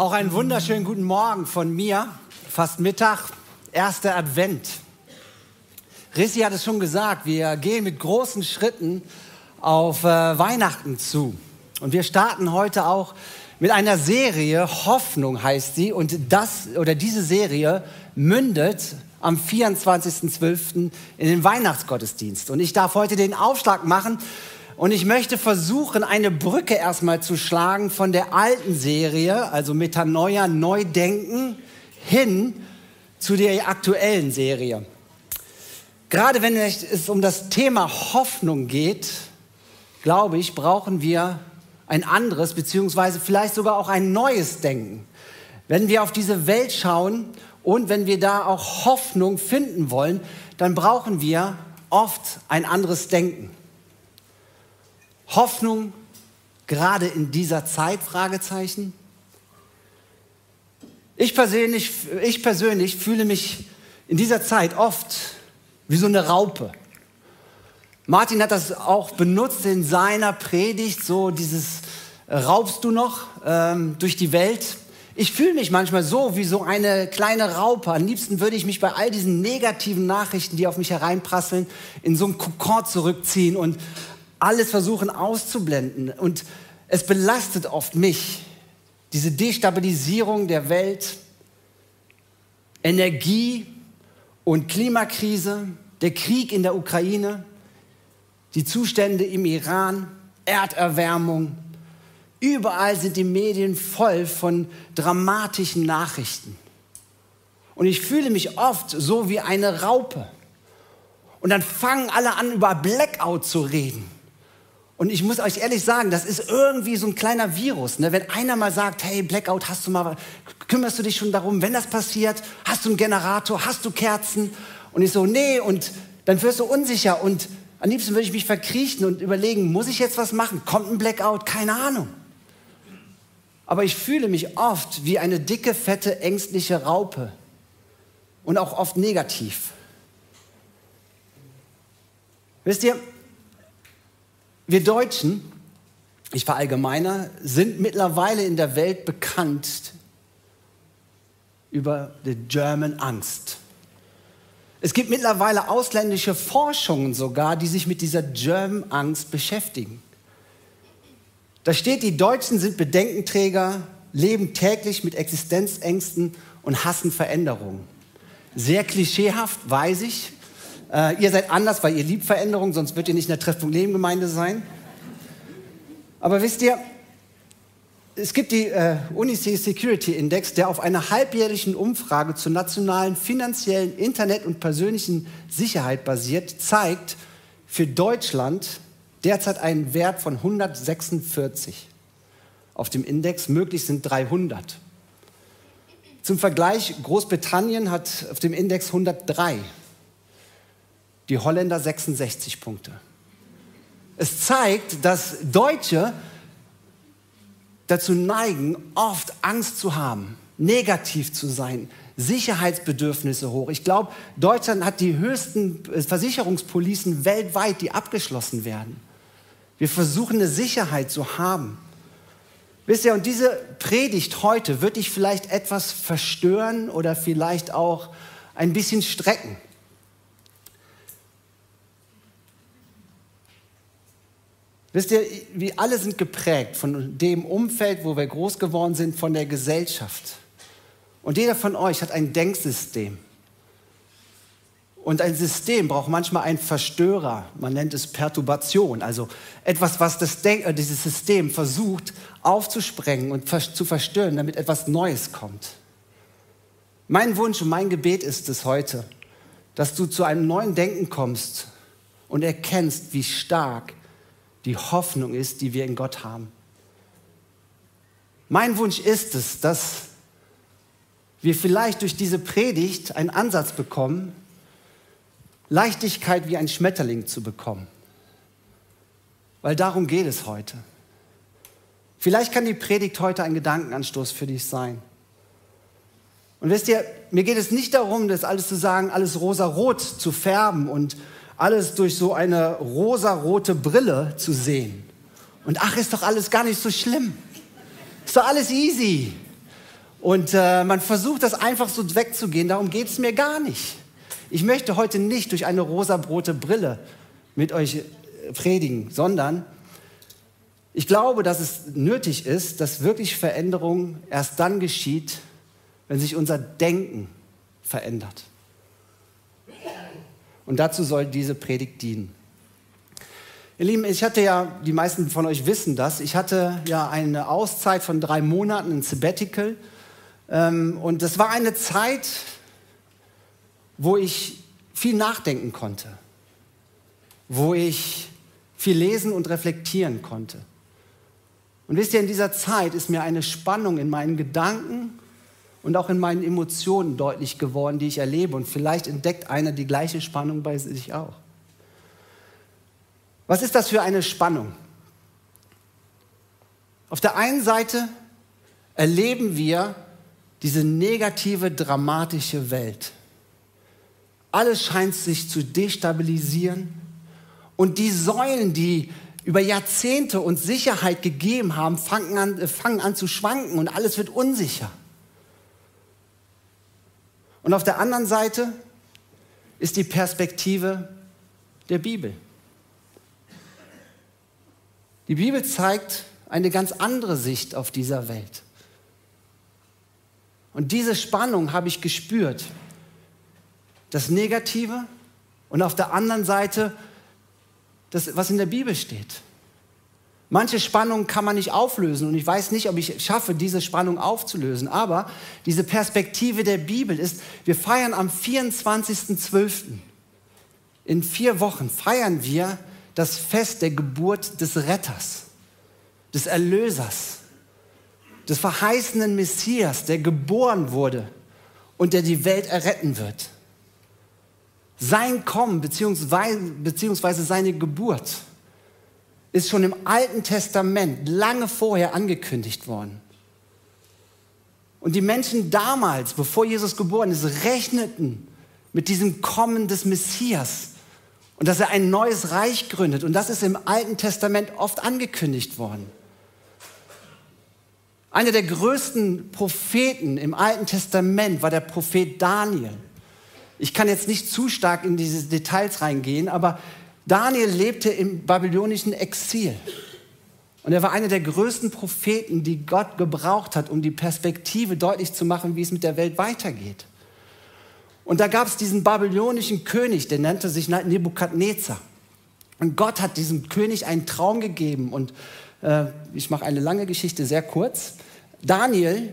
Auch einen wunderschönen guten Morgen von mir. Fast Mittag, erster Advent. Rissi hat es schon gesagt, wir gehen mit großen Schritten auf äh, Weihnachten zu. Und wir starten heute auch mit einer Serie, Hoffnung heißt sie. Und das oder diese Serie mündet am 24.12. in den Weihnachtsgottesdienst. Und ich darf heute den Aufschlag machen und ich möchte versuchen, eine Brücke erstmal zu schlagen von der alten Serie, also Metanoia, Neudenken, hin zu der aktuellen Serie. Gerade wenn es um das Thema Hoffnung geht, glaube ich, brauchen wir ein anderes, beziehungsweise vielleicht sogar auch ein neues Denken. Wenn wir auf diese Welt schauen und wenn wir da auch Hoffnung finden wollen, dann brauchen wir oft ein anderes Denken. Hoffnung gerade in dieser Zeit? Fragezeichen. Ich persönlich, ich persönlich fühle mich in dieser Zeit oft wie so eine Raupe. Martin hat das auch benutzt in seiner Predigt, so dieses äh, raubst du noch ähm, durch die Welt. Ich fühle mich manchmal so wie so eine kleine Raupe. Am liebsten würde ich mich bei all diesen negativen Nachrichten, die auf mich hereinprasseln, in so einen Kokon zurückziehen und alles versuchen auszublenden. Und es belastet oft mich, diese Destabilisierung der Welt, Energie- und Klimakrise, der Krieg in der Ukraine, die Zustände im Iran, Erderwärmung. Überall sind die Medien voll von dramatischen Nachrichten. Und ich fühle mich oft so wie eine Raupe. Und dann fangen alle an, über Blackout zu reden. Und ich muss euch ehrlich sagen, das ist irgendwie so ein kleiner Virus. Ne? Wenn einer mal sagt, hey, Blackout, hast du mal, kümmerst du dich schon darum, wenn das passiert, hast du einen Generator, hast du Kerzen? Und ich so, nee, und dann wirst du unsicher und am liebsten würde ich mich verkriechen und überlegen, muss ich jetzt was machen? Kommt ein Blackout? Keine Ahnung. Aber ich fühle mich oft wie eine dicke, fette, ängstliche Raupe und auch oft negativ. Wisst ihr, wir Deutschen, ich verallgemeiner, sind mittlerweile in der Welt bekannt über die German Angst. Es gibt mittlerweile ausländische Forschungen sogar, die sich mit dieser German Angst beschäftigen. Da steht, die Deutschen sind Bedenkenträger, leben täglich mit Existenzängsten und hassen Veränderungen. Sehr klischeehaft, weiß ich. Äh, ihr seid anders, weil ihr liebt Veränderung, sonst würdet ihr nicht in der Treffpunkt Leben sein. Aber wisst ihr, es gibt die äh, UNICE Security Index, der auf einer halbjährlichen Umfrage zur nationalen finanziellen, Internet- und persönlichen Sicherheit basiert, zeigt für Deutschland derzeit einen Wert von 146 auf dem Index, möglich sind 300. Zum Vergleich, Großbritannien hat auf dem Index 103 die Holländer 66 Punkte. Es zeigt, dass Deutsche dazu neigen, oft Angst zu haben, negativ zu sein, Sicherheitsbedürfnisse hoch. Ich glaube, Deutschland hat die höchsten Versicherungspolicen weltweit, die abgeschlossen werden. Wir versuchen eine Sicherheit zu haben. Wisst ihr, und diese Predigt heute wird dich vielleicht etwas verstören oder vielleicht auch ein bisschen strecken. Wisst ihr, wir alle sind geprägt von dem Umfeld, wo wir groß geworden sind, von der Gesellschaft. Und jeder von euch hat ein Denksystem. Und ein System braucht manchmal einen Verstörer. Man nennt es Perturbation, also etwas, was das Denk äh, dieses System versucht aufzusprengen und zu verstören, damit etwas Neues kommt. Mein Wunsch und mein Gebet ist es heute, dass du zu einem neuen Denken kommst und erkennst, wie stark die Hoffnung ist, die wir in Gott haben. Mein Wunsch ist es, dass wir vielleicht durch diese Predigt einen Ansatz bekommen, Leichtigkeit wie ein Schmetterling zu bekommen. Weil darum geht es heute. Vielleicht kann die Predigt heute ein Gedankenanstoß für dich sein. Und wisst ihr, mir geht es nicht darum, das alles zu sagen, alles rosa-rot zu färben und alles durch so eine rosarote Brille zu sehen. Und ach, ist doch alles gar nicht so schlimm. Ist doch alles easy. Und äh, man versucht das einfach so wegzugehen, darum geht es mir gar nicht. Ich möchte heute nicht durch eine rosabrote Brille mit euch äh, predigen, sondern ich glaube, dass es nötig ist, dass wirklich Veränderung erst dann geschieht, wenn sich unser Denken verändert. Und dazu soll diese Predigt dienen. Ihr Lieben, ich hatte ja, die meisten von euch wissen das, ich hatte ja eine Auszeit von drei Monaten, ein Sabbatical. Ähm, und das war eine Zeit, wo ich viel nachdenken konnte, wo ich viel lesen und reflektieren konnte. Und wisst ihr, in dieser Zeit ist mir eine Spannung in meinen Gedanken und auch in meinen Emotionen deutlich geworden, die ich erlebe. Und vielleicht entdeckt einer die gleiche Spannung bei sich auch. Was ist das für eine Spannung? Auf der einen Seite erleben wir diese negative, dramatische Welt. Alles scheint sich zu destabilisieren und die Säulen, die über Jahrzehnte uns Sicherheit gegeben haben, fangen an, äh, fangen an zu schwanken und alles wird unsicher. Und auf der anderen Seite ist die Perspektive der Bibel. Die Bibel zeigt eine ganz andere Sicht auf dieser Welt. Und diese Spannung habe ich gespürt. Das Negative und auf der anderen Seite das, was in der Bibel steht. Manche Spannungen kann man nicht auflösen und ich weiß nicht, ob ich schaffe, diese Spannung aufzulösen. Aber diese Perspektive der Bibel ist, wir feiern am 24.12. In vier Wochen feiern wir das Fest der Geburt des Retters, des Erlösers, des verheißenen Messias, der geboren wurde und der die Welt erretten wird. Sein Kommen beziehungsweise seine Geburt ist schon im Alten Testament lange vorher angekündigt worden. Und die Menschen damals, bevor Jesus geboren ist, rechneten mit diesem Kommen des Messias und dass er ein neues Reich gründet. Und das ist im Alten Testament oft angekündigt worden. Einer der größten Propheten im Alten Testament war der Prophet Daniel. Ich kann jetzt nicht zu stark in diese Details reingehen, aber Daniel lebte im babylonischen Exil. Und er war einer der größten Propheten, die Gott gebraucht hat, um die Perspektive deutlich zu machen, wie es mit der Welt weitergeht. Und da gab es diesen babylonischen König, der nannte sich Nebukadnezar. Und Gott hat diesem König einen Traum gegeben. Und äh, ich mache eine lange Geschichte sehr kurz. Daniel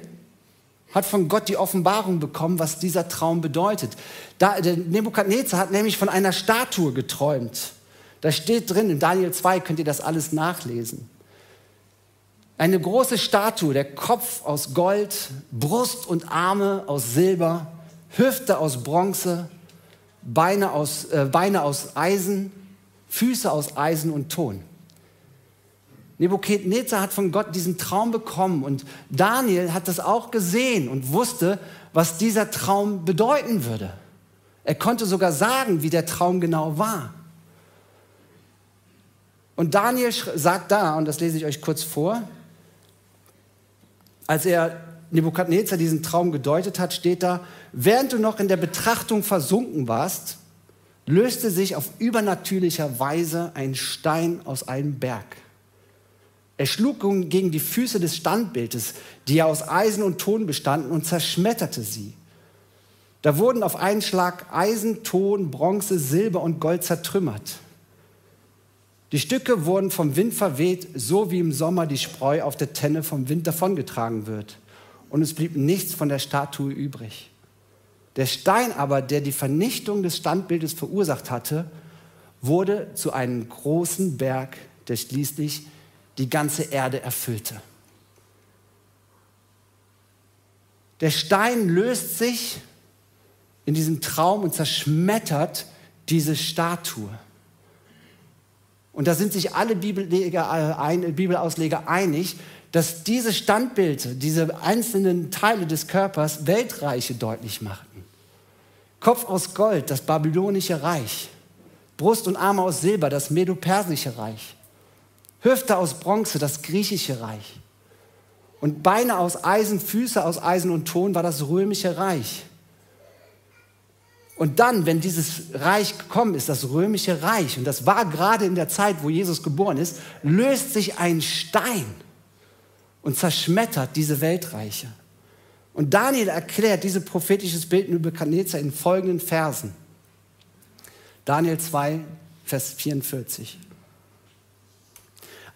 hat von Gott die Offenbarung bekommen, was dieser Traum bedeutet. Da, der Nebukadnezar hat nämlich von einer Statue geträumt. Da steht drin, in Daniel 2 könnt ihr das alles nachlesen. Eine große Statue, der Kopf aus Gold, Brust und Arme aus Silber, Hüfte aus Bronze, Beine aus, äh, Beine aus Eisen, Füße aus Eisen und Ton. Nebukadnezar hat von Gott diesen Traum bekommen und Daniel hat das auch gesehen und wusste, was dieser Traum bedeuten würde. Er konnte sogar sagen, wie der Traum genau war. Und Daniel sagt da, und das lese ich euch kurz vor, als er Nebukadnezar diesen Traum gedeutet hat, steht da, während du noch in der Betrachtung versunken warst, löste sich auf übernatürlicher Weise ein Stein aus einem Berg. Er schlug gegen die Füße des Standbildes, die ja aus Eisen und Ton bestanden, und zerschmetterte sie. Da wurden auf einen Schlag Eisen, Ton, Bronze, Silber und Gold zertrümmert. Die Stücke wurden vom Wind verweht, so wie im Sommer die Spreu auf der Tenne vom Wind davongetragen wird und es blieb nichts von der Statue übrig. Der Stein aber, der die Vernichtung des Standbildes verursacht hatte, wurde zu einem großen Berg, der schließlich die ganze Erde erfüllte. Der Stein löst sich in diesem Traum und zerschmettert diese Statue. Und da sind sich alle Bibelausleger einig, dass diese Standbilder, diese einzelnen Teile des Körpers Weltreiche deutlich machten. Kopf aus Gold, das babylonische Reich. Brust und Arme aus Silber, das medo-persische Reich. Hüfte aus Bronze, das griechische Reich. und Beine aus Eisen, Füße aus Eisen und Ton war das römische Reich. Und dann, wenn dieses Reich gekommen ist, das römische Reich, und das war gerade in der Zeit, wo Jesus geboren ist, löst sich ein Stein und zerschmettert diese Weltreiche. Und Daniel erklärt dieses prophetisches Bild über Nebukadnezar in folgenden Versen. Daniel 2, Vers 44.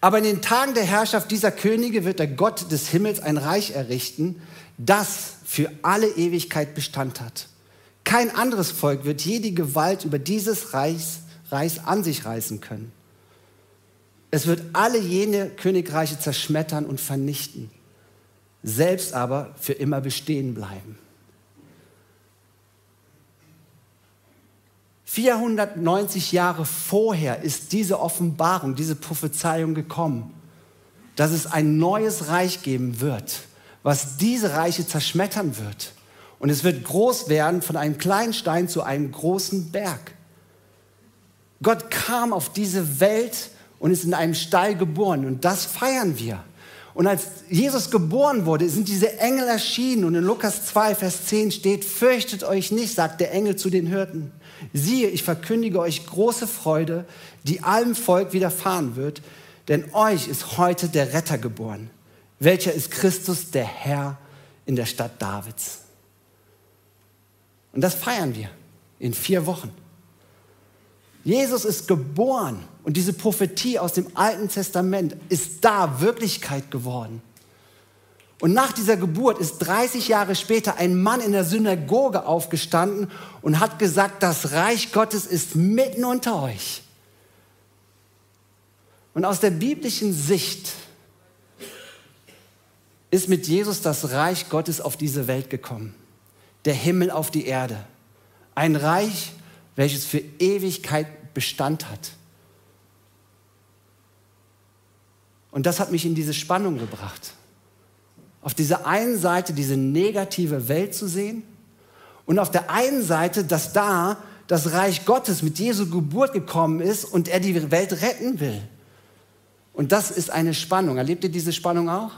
Aber in den Tagen der Herrschaft dieser Könige wird der Gott des Himmels ein Reich errichten, das für alle Ewigkeit Bestand hat. Kein anderes Volk wird je die Gewalt über dieses Reichs, Reichs an sich reißen können. Es wird alle jene Königreiche zerschmettern und vernichten, selbst aber für immer bestehen bleiben. 490 Jahre vorher ist diese Offenbarung, diese Prophezeiung gekommen, dass es ein neues Reich geben wird, was diese Reiche zerschmettern wird. Und es wird groß werden von einem kleinen Stein zu einem großen Berg. Gott kam auf diese Welt und ist in einem Stall geboren und das feiern wir. Und als Jesus geboren wurde, sind diese Engel erschienen und in Lukas 2, Vers 10 steht, fürchtet euch nicht, sagt der Engel zu den Hirten. Siehe, ich verkündige euch große Freude, die allem Volk widerfahren wird, denn euch ist heute der Retter geboren, welcher ist Christus, der Herr in der Stadt Davids. Und das feiern wir in vier Wochen. Jesus ist geboren und diese Prophetie aus dem Alten Testament ist da Wirklichkeit geworden. Und nach dieser Geburt ist 30 Jahre später ein Mann in der Synagoge aufgestanden und hat gesagt, das Reich Gottes ist mitten unter euch. Und aus der biblischen Sicht ist mit Jesus das Reich Gottes auf diese Welt gekommen. Der Himmel auf die Erde. Ein Reich, welches für Ewigkeit Bestand hat. Und das hat mich in diese Spannung gebracht auf dieser einen Seite diese negative Welt zu sehen und auf der einen Seite, dass da das Reich Gottes mit Jesu Geburt gekommen ist und er die Welt retten will. Und das ist eine Spannung. Erlebt ihr diese Spannung auch?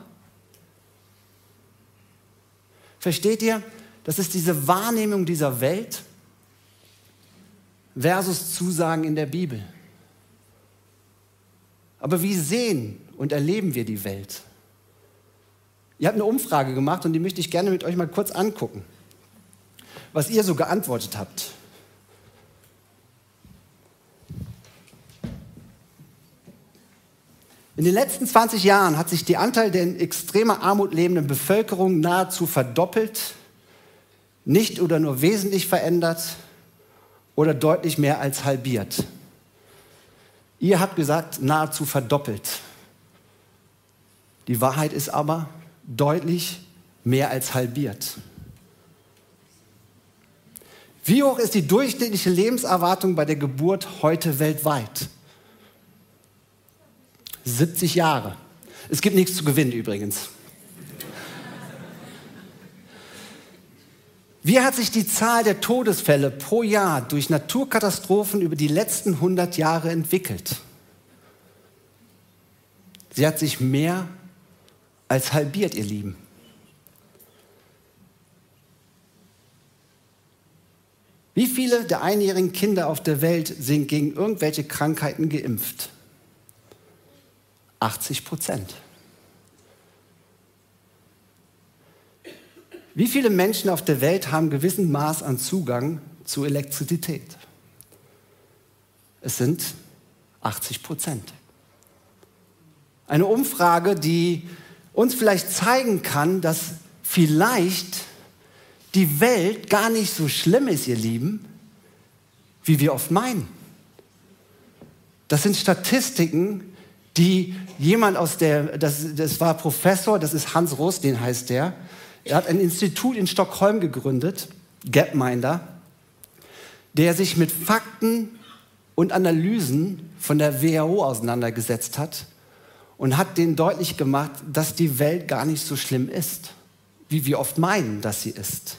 Versteht ihr? Das ist diese Wahrnehmung dieser Welt versus Zusagen in der Bibel. Aber wie sehen und erleben wir die Welt? Ihr habt eine Umfrage gemacht und die möchte ich gerne mit euch mal kurz angucken, was ihr so geantwortet habt. In den letzten 20 Jahren hat sich der Anteil der in extremer Armut lebenden Bevölkerung nahezu verdoppelt, nicht oder nur wesentlich verändert oder deutlich mehr als halbiert. Ihr habt gesagt, nahezu verdoppelt. Die Wahrheit ist aber, deutlich mehr als halbiert. Wie hoch ist die durchschnittliche Lebenserwartung bei der Geburt heute weltweit? 70 Jahre. Es gibt nichts zu gewinnen übrigens. Wie hat sich die Zahl der Todesfälle pro Jahr durch Naturkatastrophen über die letzten 100 Jahre entwickelt? Sie hat sich mehr als halbiert, ihr Lieben. Wie viele der einjährigen Kinder auf der Welt sind gegen irgendwelche Krankheiten geimpft? 80 Prozent. Wie viele Menschen auf der Welt haben gewissen Maß an Zugang zu Elektrizität? Es sind 80 Prozent. Eine Umfrage, die uns vielleicht zeigen kann, dass vielleicht die Welt gar nicht so schlimm ist, ihr Lieben, wie wir oft meinen. Das sind Statistiken, die jemand aus der, das, das war Professor, das ist Hans den heißt der, er hat ein Institut in Stockholm gegründet, Gapminder, der sich mit Fakten und Analysen von der WHO auseinandergesetzt hat und hat denen deutlich gemacht, dass die Welt gar nicht so schlimm ist, wie wir oft meinen, dass sie ist.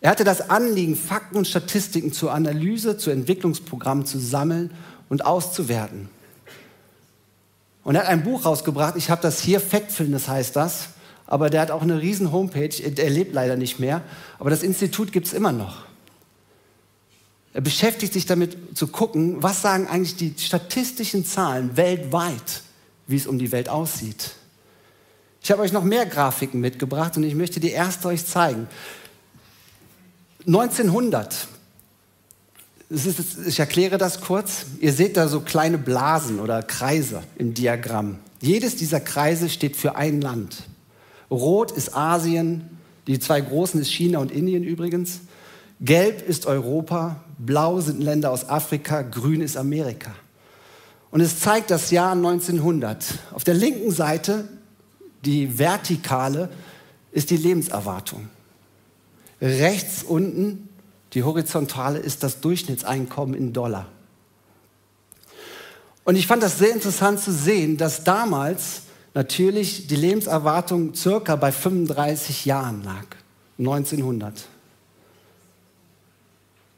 Er hatte das Anliegen, Fakten und Statistiken zur Analyse, zu Entwicklungsprogrammen zu sammeln und auszuwerten. Und er hat ein Buch rausgebracht, ich habe das hier, Factfulness heißt das, aber der hat auch eine riesen Homepage, er lebt leider nicht mehr, aber das Institut gibt es immer noch. Er beschäftigt sich damit zu gucken, was sagen eigentlich die statistischen Zahlen weltweit, wie es um die Welt aussieht. Ich habe euch noch mehr Grafiken mitgebracht und ich möchte die erste euch zeigen. 1900. Ist, ich erkläre das kurz. Ihr seht da so kleine Blasen oder Kreise im Diagramm. Jedes dieser Kreise steht für ein Land. Rot ist Asien, die zwei großen ist China und Indien übrigens. Gelb ist Europa, blau sind Länder aus Afrika, grün ist Amerika. Und es zeigt das Jahr 1900. Auf der linken Seite, die vertikale, ist die Lebenserwartung. Rechts unten, die horizontale, ist das Durchschnittseinkommen in Dollar. Und ich fand das sehr interessant zu sehen, dass damals natürlich die Lebenserwartung circa bei 35 Jahren lag, 1900.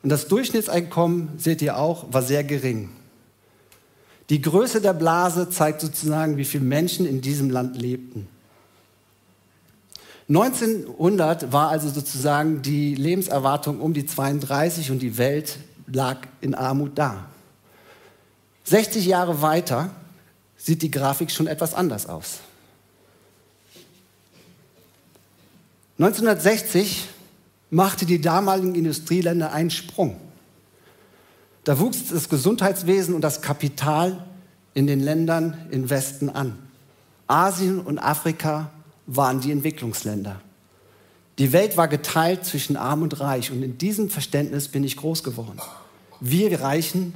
Und das Durchschnittseinkommen, seht ihr auch, war sehr gering. Die Größe der Blase zeigt sozusagen, wie viele Menschen in diesem Land lebten. 1900 war also sozusagen die Lebenserwartung um die 32 und die Welt lag in Armut da. 60 Jahre weiter sieht die Grafik schon etwas anders aus. 1960 machte die damaligen Industrieländer einen Sprung. Da wuchs das Gesundheitswesen und das Kapital in den Ländern im Westen an. Asien und Afrika waren die Entwicklungsländer. Die Welt war geteilt zwischen arm und reich und in diesem Verständnis bin ich groß geworden. Wir Reichen,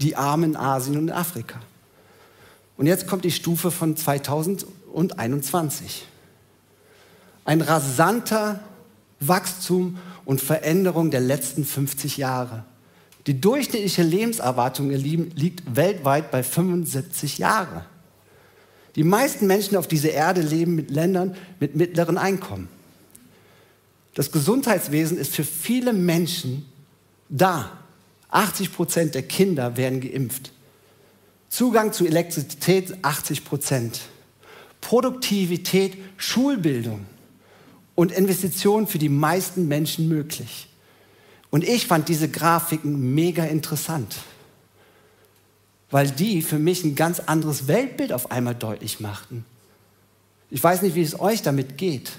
die Armen in Asien und Afrika. Und jetzt kommt die Stufe von 2021. Ein rasanter Wachstum und Veränderung der letzten 50 Jahre. Die durchschnittliche Lebenserwartung, ihr Lieben, liegt weltweit bei 75 Jahren. Die meisten Menschen auf dieser Erde leben mit Ländern mit mittleren Einkommen. Das Gesundheitswesen ist für viele Menschen da. 80 Prozent der Kinder werden geimpft. Zugang zu Elektrizität 80 Prozent. Produktivität, Schulbildung und Investitionen für die meisten Menschen möglich. Und ich fand diese Grafiken mega interessant, weil die für mich ein ganz anderes Weltbild auf einmal deutlich machten. Ich weiß nicht, wie es euch damit geht.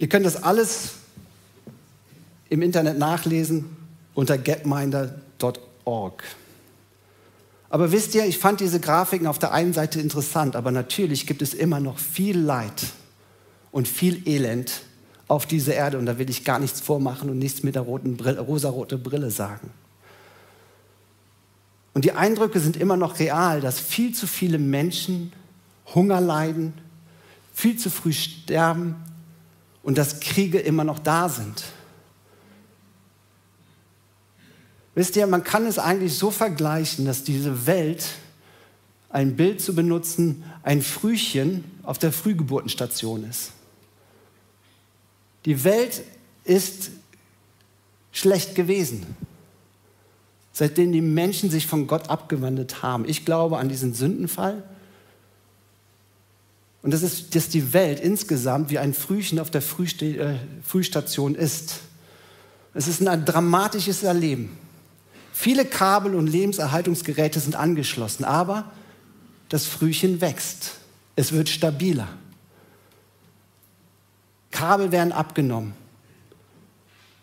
Ihr könnt das alles im Internet nachlesen unter gapminder.org. Aber wisst ihr, ich fand diese Grafiken auf der einen Seite interessant, aber natürlich gibt es immer noch viel Leid und viel Elend auf dieser Erde. Und da will ich gar nichts vormachen und nichts mit der roten Brille, rosarote Brille sagen. Und die Eindrücke sind immer noch real, dass viel zu viele Menschen Hunger leiden, viel zu früh sterben und dass Kriege immer noch da sind. Wisst ihr, man kann es eigentlich so vergleichen, dass diese Welt, ein Bild zu benutzen, ein Frühchen auf der Frühgeburtenstation ist. Die Welt ist schlecht gewesen, seitdem die Menschen sich von Gott abgewandt haben. Ich glaube an diesen Sündenfall. Und das ist, dass die Welt insgesamt wie ein Frühchen auf der Frühste äh, Frühstation ist. Es ist ein dramatisches Erleben. Viele Kabel und Lebenserhaltungsgeräte sind angeschlossen, aber das Frühchen wächst. Es wird stabiler. Kabel werden abgenommen.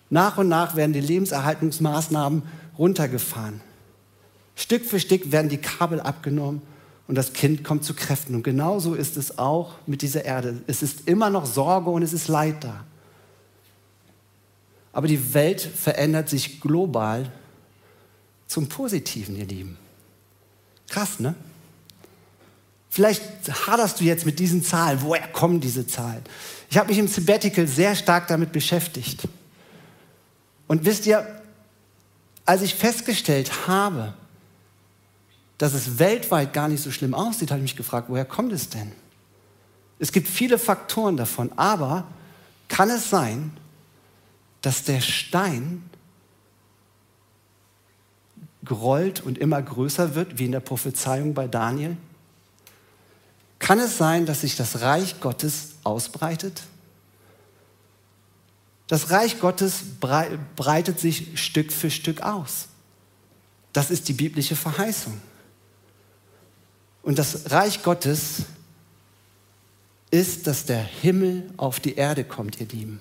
Nach und nach werden die Lebenserhaltungsmaßnahmen runtergefahren. Stück für Stück werden die Kabel abgenommen und das Kind kommt zu Kräften. Und genauso ist es auch mit dieser Erde. Es ist immer noch Sorge und es ist Leid da. Aber die Welt verändert sich global zum Positiven, ihr Lieben. Krass, ne? Vielleicht haderst du jetzt mit diesen Zahlen. Woher kommen diese Zahlen? Ich habe mich im Sabbatical sehr stark damit beschäftigt. Und wisst ihr, als ich festgestellt habe, dass es weltweit gar nicht so schlimm aussieht, habe ich mich gefragt, woher kommt es denn? Es gibt viele Faktoren davon, aber kann es sein, dass der Stein gerollt und immer größer wird, wie in der Prophezeiung bei Daniel? Kann es sein, dass sich das Reich Gottes ausbreitet? Das Reich Gottes breitet sich Stück für Stück aus. Das ist die biblische Verheißung. Und das Reich Gottes ist, dass der Himmel auf die Erde kommt, ihr Lieben.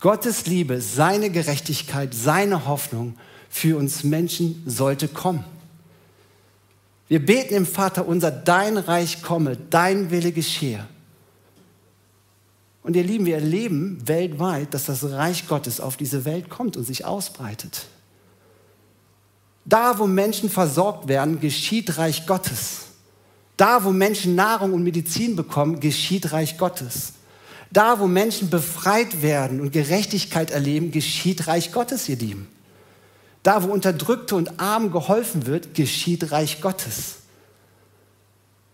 Gottes Liebe, seine Gerechtigkeit, seine Hoffnung für uns Menschen sollte kommen. Wir beten im Vater unser, dein Reich komme, dein Wille geschehe. Und ihr Lieben, wir erleben weltweit, dass das Reich Gottes auf diese Welt kommt und sich ausbreitet. Da, wo Menschen versorgt werden, geschieht Reich Gottes. Da, wo Menschen Nahrung und Medizin bekommen, geschieht Reich Gottes. Da, wo Menschen befreit werden und Gerechtigkeit erleben, geschieht Reich Gottes, ihr Lieben. Da, wo Unterdrückte und Armen geholfen wird, geschieht Reich Gottes.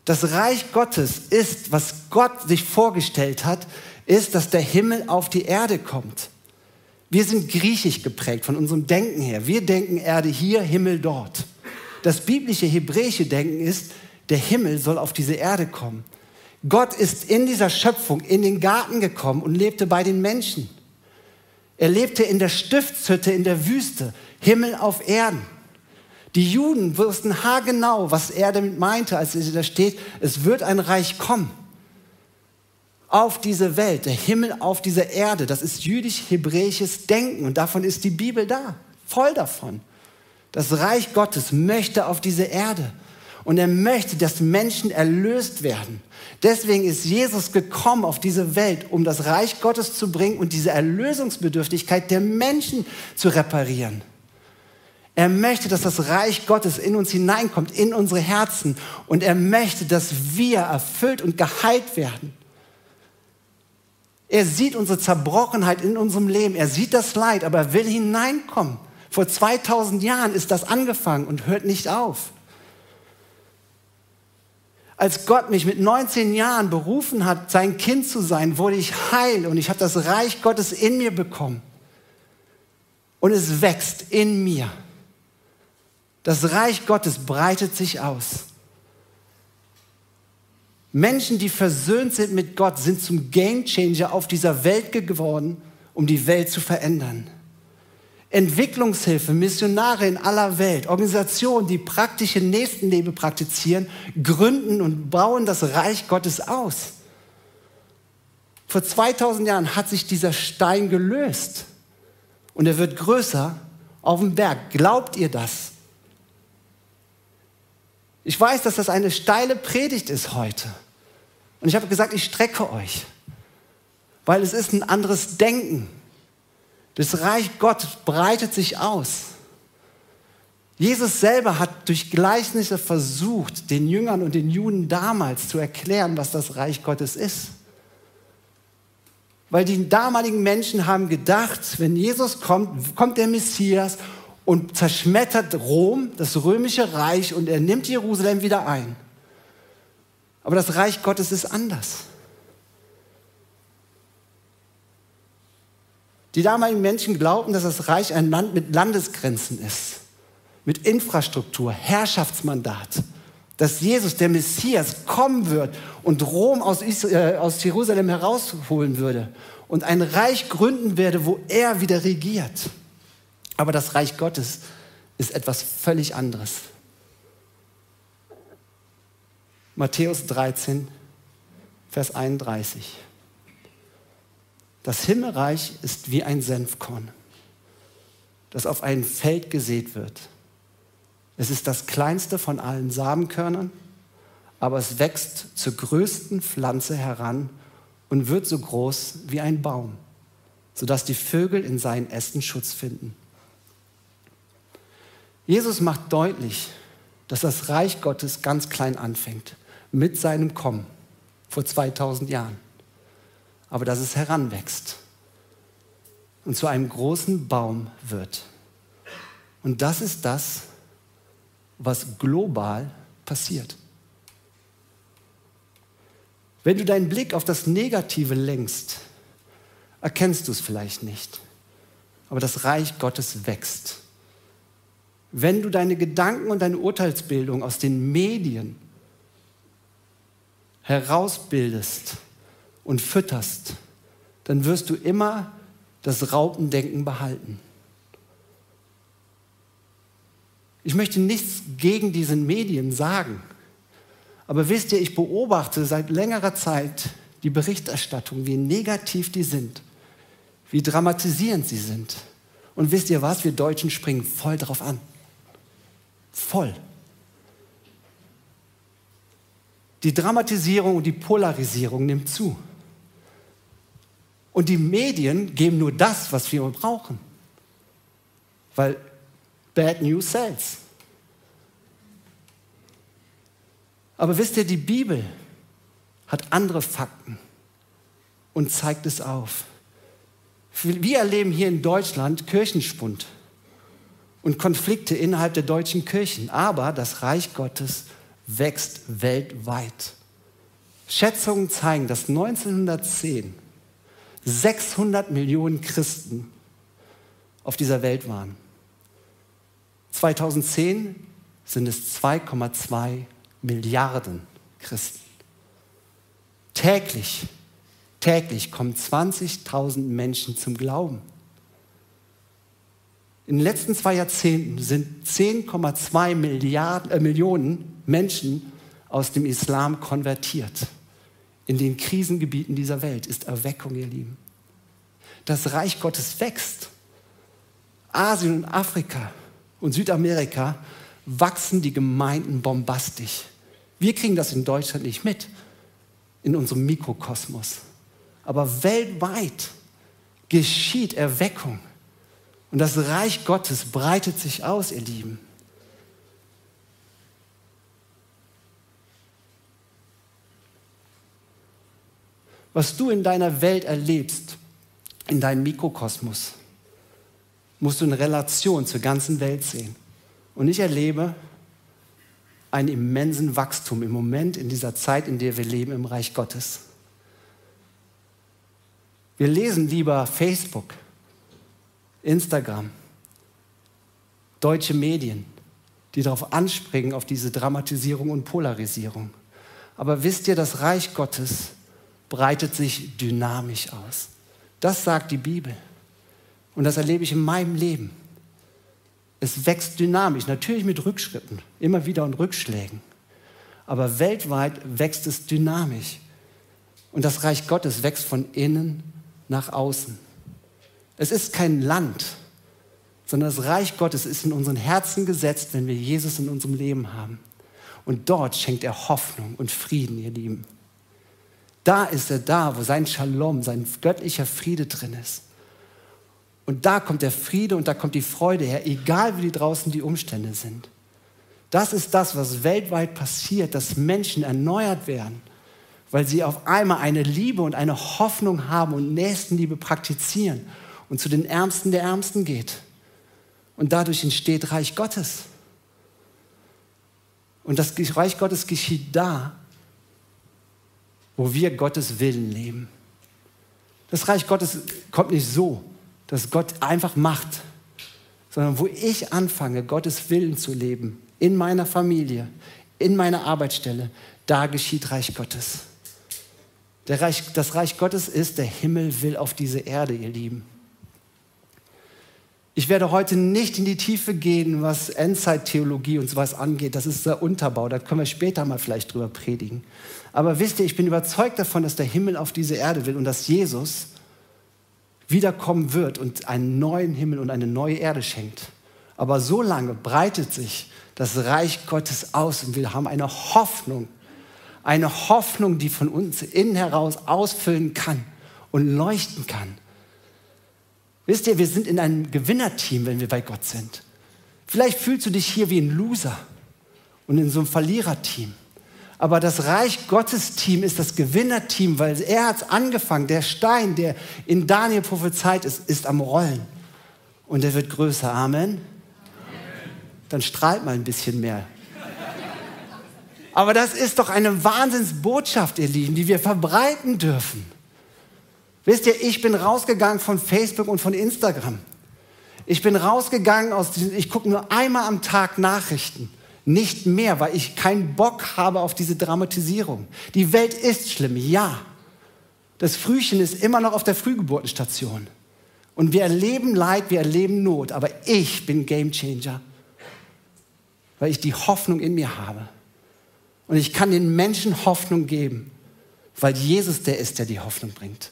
Das Reich Gottes ist, was Gott sich vorgestellt hat, ist, dass der Himmel auf die Erde kommt. Wir sind griechisch geprägt von unserem Denken her. Wir denken Erde hier, Himmel dort. Das biblische hebräische Denken ist, der Himmel soll auf diese Erde kommen. Gott ist in dieser Schöpfung in den Garten gekommen und lebte bei den Menschen. Er lebte in der Stiftshütte in der Wüste, Himmel auf Erden. Die Juden wussten haargenau, was er damit meinte, als er da steht, es wird ein Reich kommen. Auf diese Welt, der Himmel auf dieser Erde, das ist jüdisch-hebräisches Denken und davon ist die Bibel da, voll davon. Das Reich Gottes möchte auf diese Erde. Und er möchte, dass Menschen erlöst werden. Deswegen ist Jesus gekommen auf diese Welt, um das Reich Gottes zu bringen und diese Erlösungsbedürftigkeit der Menschen zu reparieren. Er möchte, dass das Reich Gottes in uns hineinkommt, in unsere Herzen. Und er möchte, dass wir erfüllt und geheilt werden. Er sieht unsere Zerbrochenheit in unserem Leben. Er sieht das Leid, aber er will hineinkommen. Vor 2000 Jahren ist das angefangen und hört nicht auf als Gott mich mit 19 Jahren berufen hat, sein Kind zu sein, wurde ich heil und ich habe das Reich Gottes in mir bekommen. Und es wächst in mir. Das Reich Gottes breitet sich aus. Menschen, die versöhnt sind mit Gott, sind zum Gamechanger auf dieser Welt geworden, um die Welt zu verändern. Entwicklungshilfe, Missionare in aller Welt, Organisationen, die praktische Nächstenliebe praktizieren, gründen und bauen das Reich Gottes aus. Vor 2000 Jahren hat sich dieser Stein gelöst und er wird größer auf dem Berg. Glaubt ihr das? Ich weiß, dass das eine steile Predigt ist heute. Und ich habe gesagt, ich strecke euch, weil es ist ein anderes Denken. Das Reich Gottes breitet sich aus. Jesus selber hat durch Gleichnisse versucht, den Jüngern und den Juden damals zu erklären, was das Reich Gottes ist. Weil die damaligen Menschen haben gedacht, wenn Jesus kommt, kommt der Messias und zerschmettert Rom, das römische Reich, und er nimmt Jerusalem wieder ein. Aber das Reich Gottes ist anders. Die damaligen Menschen glaubten, dass das Reich ein Land mit Landesgrenzen ist, mit Infrastruktur, Herrschaftsmandat, dass Jesus, der Messias, kommen wird und Rom aus, äh, aus Jerusalem herausholen würde und ein Reich gründen werde, wo er wieder regiert. Aber das Reich Gottes ist etwas völlig anderes. Matthäus 13, Vers 31. Das Himmelreich ist wie ein Senfkorn, das auf ein Feld gesät wird. Es ist das kleinste von allen Samenkörnern, aber es wächst zur größten Pflanze heran und wird so groß wie ein Baum, sodass die Vögel in seinen Ästen Schutz finden. Jesus macht deutlich, dass das Reich Gottes ganz klein anfängt, mit seinem Kommen vor 2000 Jahren aber dass es heranwächst und zu einem großen Baum wird. Und das ist das, was global passiert. Wenn du deinen Blick auf das Negative lenkst, erkennst du es vielleicht nicht. Aber das Reich Gottes wächst. wenn du deine Gedanken und deine Urteilsbildung aus den Medien herausbildest und fütterst, dann wirst du immer das Raupendenken behalten. Ich möchte nichts gegen diese Medien sagen, aber wisst ihr, ich beobachte seit längerer Zeit die Berichterstattung, wie negativ die sind, wie dramatisierend sie sind. Und wisst ihr was, wir Deutschen springen voll drauf an. Voll. Die Dramatisierung und die Polarisierung nimmt zu. Und die Medien geben nur das, was wir brauchen. Weil Bad News sells. Aber wisst ihr, die Bibel hat andere Fakten und zeigt es auf. Wir erleben hier in Deutschland Kirchenspund und Konflikte innerhalb der deutschen Kirchen, aber das Reich Gottes wächst weltweit. Schätzungen zeigen, dass 1910 600 Millionen Christen auf dieser Welt waren. 2010 sind es 2,2 Milliarden Christen. Täglich, täglich kommen 20.000 Menschen zum Glauben. In den letzten zwei Jahrzehnten sind 10,2 äh, Millionen Menschen aus dem Islam konvertiert. In den Krisengebieten dieser Welt ist Erweckung, ihr Lieben. Das Reich Gottes wächst. Asien und Afrika und Südamerika wachsen die Gemeinden bombastisch. Wir kriegen das in Deutschland nicht mit, in unserem Mikrokosmos. Aber weltweit geschieht Erweckung. Und das Reich Gottes breitet sich aus, ihr Lieben. Was du in deiner Welt erlebst, in deinem Mikrokosmos, musst du in Relation zur ganzen Welt sehen. Und ich erlebe einen immensen Wachstum im Moment in dieser Zeit, in der wir leben im Reich Gottes. Wir lesen lieber Facebook, Instagram, deutsche Medien, die darauf anspringen, auf diese Dramatisierung und Polarisierung. Aber wisst ihr, das Reich Gottes breitet sich dynamisch aus. Das sagt die Bibel. Und das erlebe ich in meinem Leben. Es wächst dynamisch, natürlich mit Rückschritten, immer wieder und Rückschlägen. Aber weltweit wächst es dynamisch. Und das Reich Gottes wächst von innen nach außen. Es ist kein Land, sondern das Reich Gottes ist in unseren Herzen gesetzt, wenn wir Jesus in unserem Leben haben. Und dort schenkt er Hoffnung und Frieden, ihr Lieben. Da ist er da, wo sein Shalom, sein göttlicher Friede drin ist. Und da kommt der Friede und da kommt die Freude her, egal wie draußen die Umstände sind. Das ist das, was weltweit passiert, dass Menschen erneuert werden, weil sie auf einmal eine Liebe und eine Hoffnung haben und Nächstenliebe praktizieren und zu den Ärmsten der Ärmsten geht. Und dadurch entsteht Reich Gottes. Und das Reich Gottes geschieht da, wo wir Gottes Willen leben. Das Reich Gottes kommt nicht so, dass Gott einfach macht, sondern wo ich anfange, Gottes Willen zu leben, in meiner Familie, in meiner Arbeitsstelle, da geschieht Reich Gottes. Reich, das Reich Gottes ist, der Himmel will auf diese Erde, ihr Lieben. Ich werde heute nicht in die Tiefe gehen, was Endzeittheologie und sowas angeht. Das ist der Unterbau, da können wir später mal vielleicht drüber predigen. Aber wisst ihr, ich bin überzeugt davon, dass der Himmel auf diese Erde will und dass Jesus wiederkommen wird und einen neuen Himmel und eine neue Erde schenkt. Aber so lange breitet sich das Reich Gottes aus und wir haben eine Hoffnung, eine Hoffnung, die von uns innen heraus ausfüllen kann und leuchten kann. Wisst ihr, wir sind in einem Gewinnerteam, wenn wir bei Gott sind. Vielleicht fühlst du dich hier wie ein Loser und in so einem Verliererteam. Aber das Reich Gottes Team ist das Gewinnerteam, weil er hat es angefangen. Der Stein, der in Daniel prophezeit ist, ist am Rollen. Und er wird größer. Amen. Amen. Dann strahlt mal ein bisschen mehr. Aber das ist doch eine Wahnsinnsbotschaft, ihr Lieben, die wir verbreiten dürfen. Wisst ihr, ich bin rausgegangen von Facebook und von Instagram. Ich bin rausgegangen aus diesem, ich gucke nur einmal am Tag Nachrichten. Nicht mehr, weil ich keinen Bock habe auf diese Dramatisierung. Die Welt ist schlimm, ja. Das Frühchen ist immer noch auf der Frühgeburtenstation. Und wir erleben Leid, wir erleben Not. Aber ich bin Gamechanger, weil ich die Hoffnung in mir habe. Und ich kann den Menschen Hoffnung geben, weil Jesus der ist, der die Hoffnung bringt.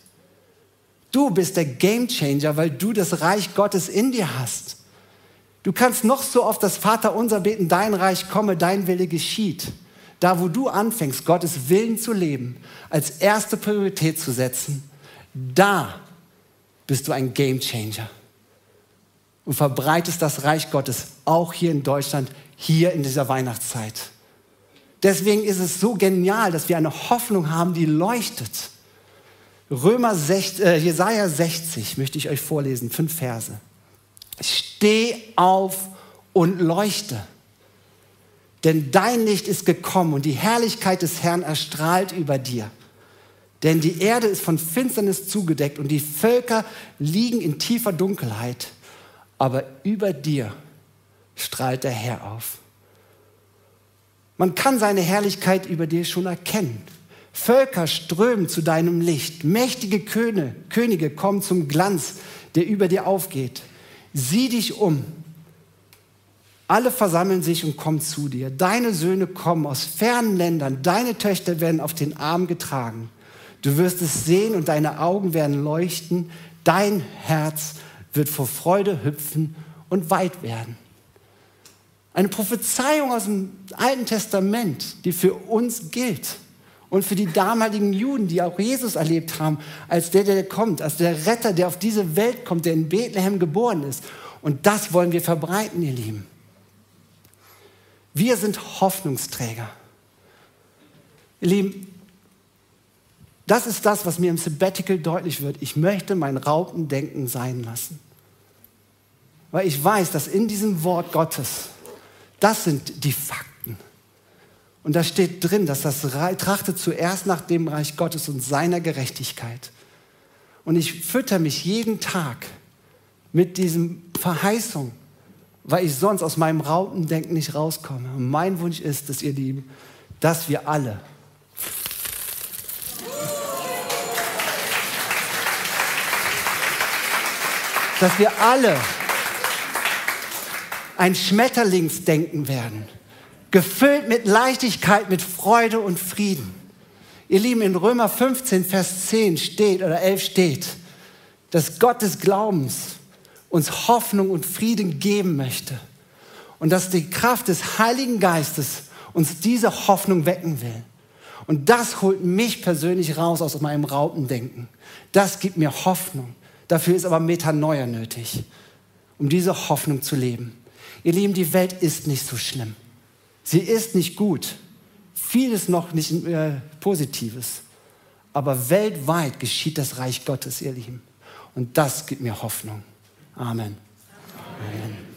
Du bist der Gamechanger, weil du das Reich Gottes in dir hast. Du kannst noch so oft das Vaterunser beten, dein Reich komme, dein Wille geschieht. Da, wo du anfängst, Gottes Willen zu leben, als erste Priorität zu setzen, da bist du ein Gamechanger und verbreitest das Reich Gottes auch hier in Deutschland, hier in dieser Weihnachtszeit. Deswegen ist es so genial, dass wir eine Hoffnung haben, die leuchtet. Römer 60, äh, Jesaja 60 möchte ich euch vorlesen, fünf Verse. Steh auf und leuchte. Denn dein Licht ist gekommen und die Herrlichkeit des Herrn erstrahlt über dir. Denn die Erde ist von Finsternis zugedeckt und die Völker liegen in tiefer Dunkelheit. Aber über dir strahlt der Herr auf. Man kann seine Herrlichkeit über dir schon erkennen. Völker strömen zu deinem Licht. Mächtige Könige, kommen zum Glanz, der über dir aufgeht. Sieh dich um. Alle versammeln sich und kommen zu dir. Deine Söhne kommen aus fernen Ländern. Deine Töchter werden auf den Arm getragen. Du wirst es sehen und deine Augen werden leuchten. Dein Herz wird vor Freude hüpfen und weit werden. Eine Prophezeiung aus dem Alten Testament, die für uns gilt und für die damaligen Juden, die auch Jesus erlebt haben, als der, der kommt, als der Retter, der auf diese Welt kommt, der in Bethlehem geboren ist. Und das wollen wir verbreiten, ihr Lieben. Wir sind Hoffnungsträger. Ihr Lieben, das ist das, was mir im Sabbatical deutlich wird. Ich möchte mein Raupendenken sein lassen. Weil ich weiß, dass in diesem Wort Gottes, das sind die Fakten. Und da steht drin, dass das trachtet zuerst nach dem Reich Gottes und seiner Gerechtigkeit. Und ich fütter mich jeden Tag mit diesem Verheißung, weil ich sonst aus meinem Rautendenken nicht rauskomme. Und mein Wunsch ist, dass ihr Lieben, dass wir alle dass wir alle ein Schmetterlingsdenken werden gefüllt mit Leichtigkeit, mit Freude und Frieden. Ihr Lieben, in Römer 15, Vers 10 steht oder 11 steht, dass Gott des Glaubens uns Hoffnung und Frieden geben möchte und dass die Kraft des Heiligen Geistes uns diese Hoffnung wecken will. Und das holt mich persönlich raus aus meinem Raupendenken. Das gibt mir Hoffnung. Dafür ist aber Metanoia nötig, um diese Hoffnung zu leben. Ihr Lieben, die Welt ist nicht so schlimm. Sie ist nicht gut. Vieles noch nicht äh, Positives. Aber weltweit geschieht das Reich Gottes, ihr Lieben. Und das gibt mir Hoffnung. Amen. Amen. Amen.